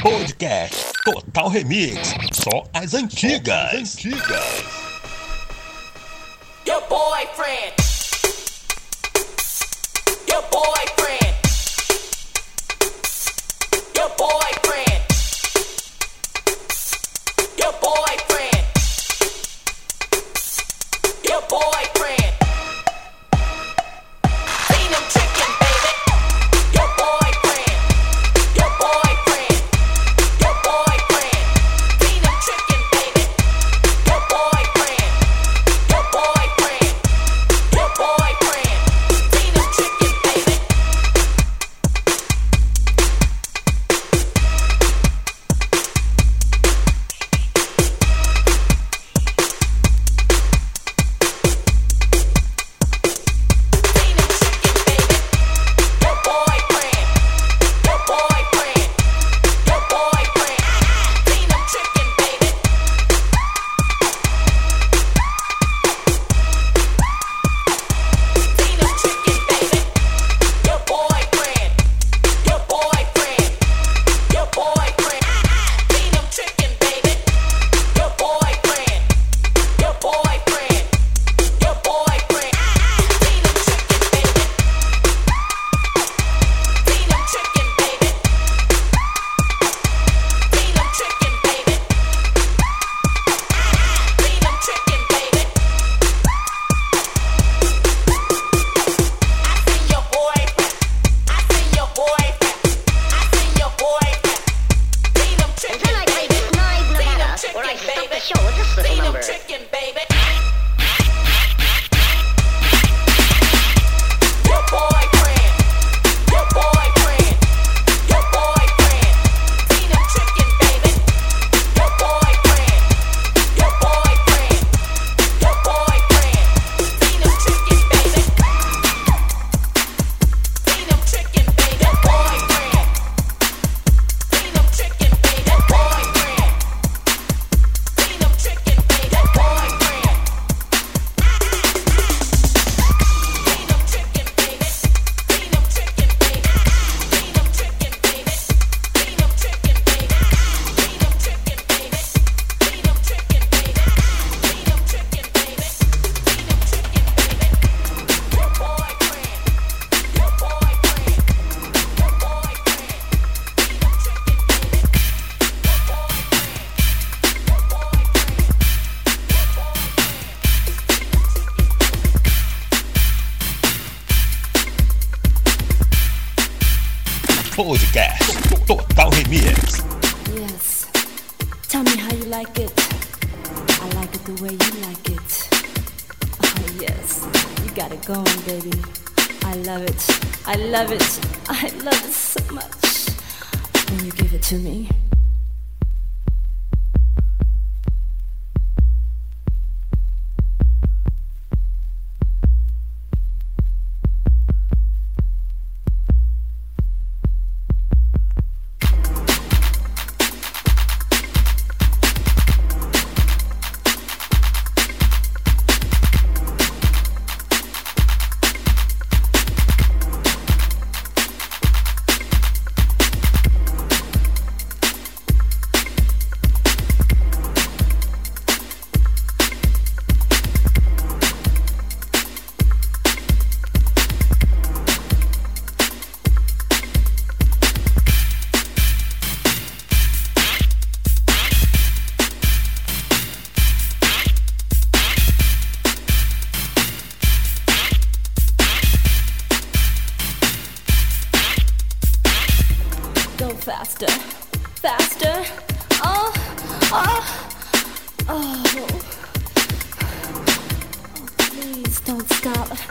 Podcast Total Remix. Só as antigas. Só as antigas. Your boyfriend.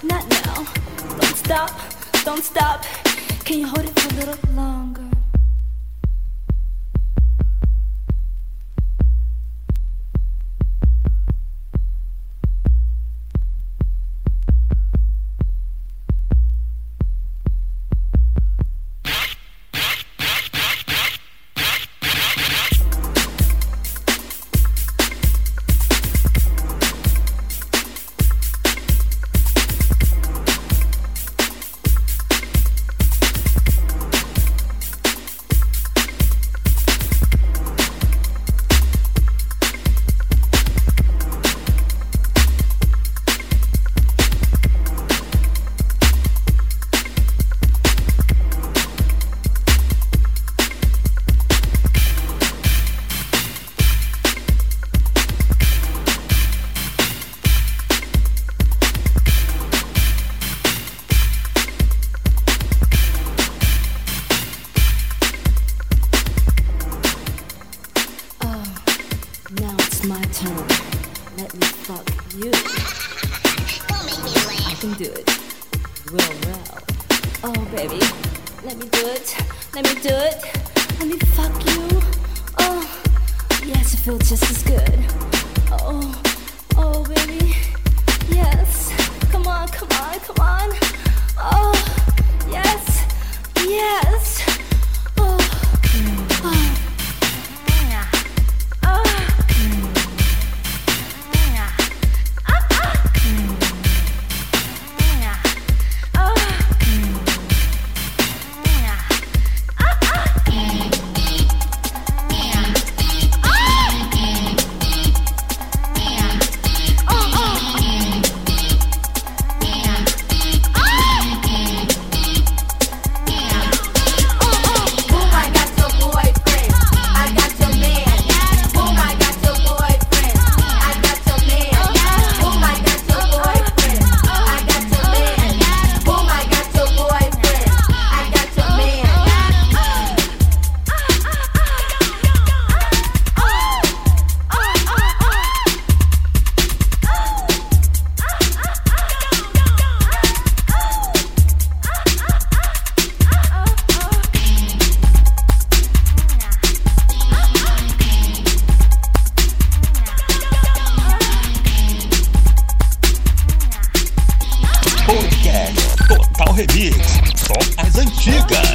not now. Don't stop, don't stop. Can you hold it for a little longer? Remix. Só as antigas.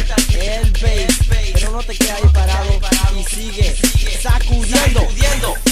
El bass, pero no te quedes ahí parado y sigue sacudiendo.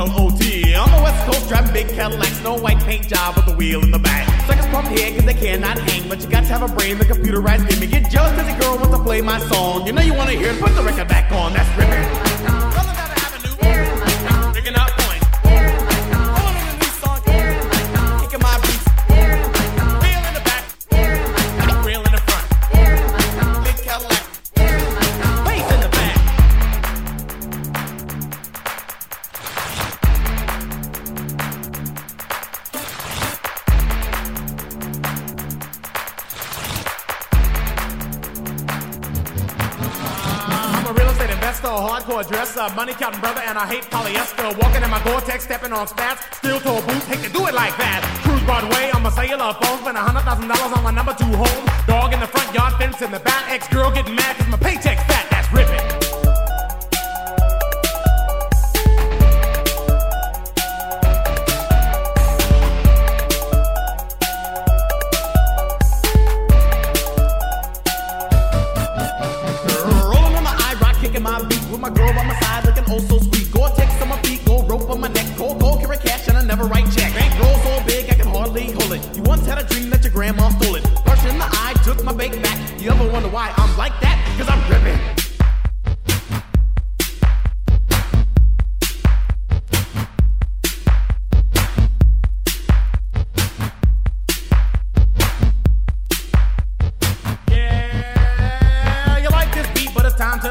M-I-X-A-L-O-T. On the west coast, driving big Cadillacs, no White paint job with the wheel in the back. Suckers pump head cause they cannot hang, but you got to have a brain, the computerized. You get jealous cause your girl wants to play my song. You know you wanna hear it, put the record back on, that's rippin'. Dresser, money counting brother, and I hate polyester. Walking in my Gore-Tex, stepping on spats, steel toe boots, hate to do it like that. Cruise Broadway on my cellular phone, spend a hundred thousand dollars on my number two home. Dog in the front yard, fence in the back, ex-girl getting mad cause my paycheck's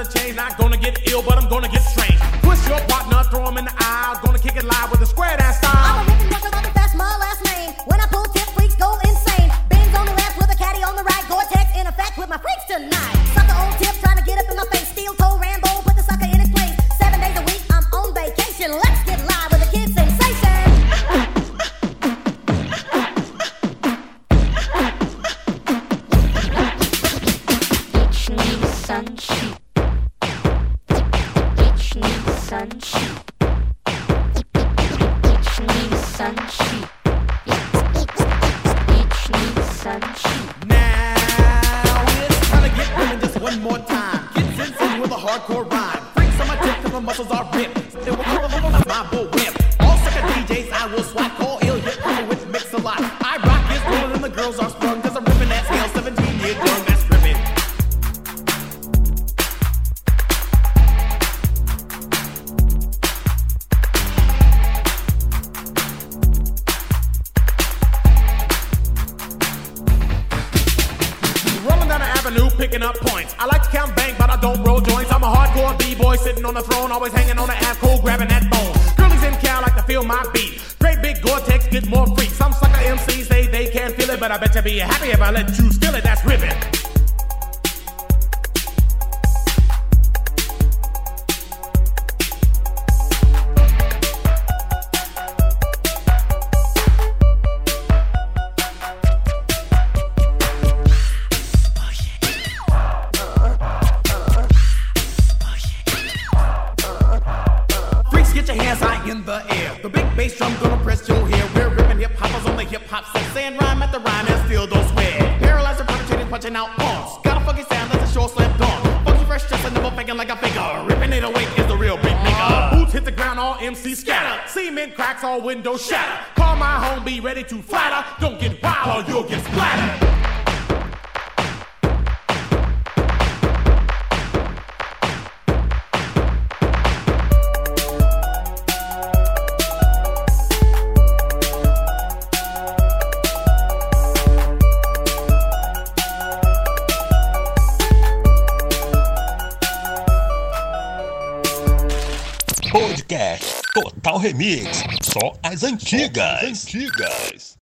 to change. Not gonna get ill, but I'm gonna get strange. Push your partner, throw him in the aisle. Gonna kick it live with a square dance style. I'm a record like that's my last name. When I pull tip, freaks go insane. Benz on the left with a caddy on the right. Gore-Tex in effect with my freaks tonight. Sucker on tip, your hands high in the air. The big bass drum gonna press your hair. We're ripping hip hoppers on the hip hop set, saying rhyme at the rhyme and still don't swear. Paralyzed and perpetrating, punching out punks. Got a funky sound that's a short slam dunk. Funky fresh, just a never faking like a faker. Ripping it away is the real beat maker. Boots hit the ground, all MC scatter. Cement cracks, all windows shatter. Call my home, be ready to flatter. Don't get wild or you'll get splattered. Remix. Só as antigas. Antigas.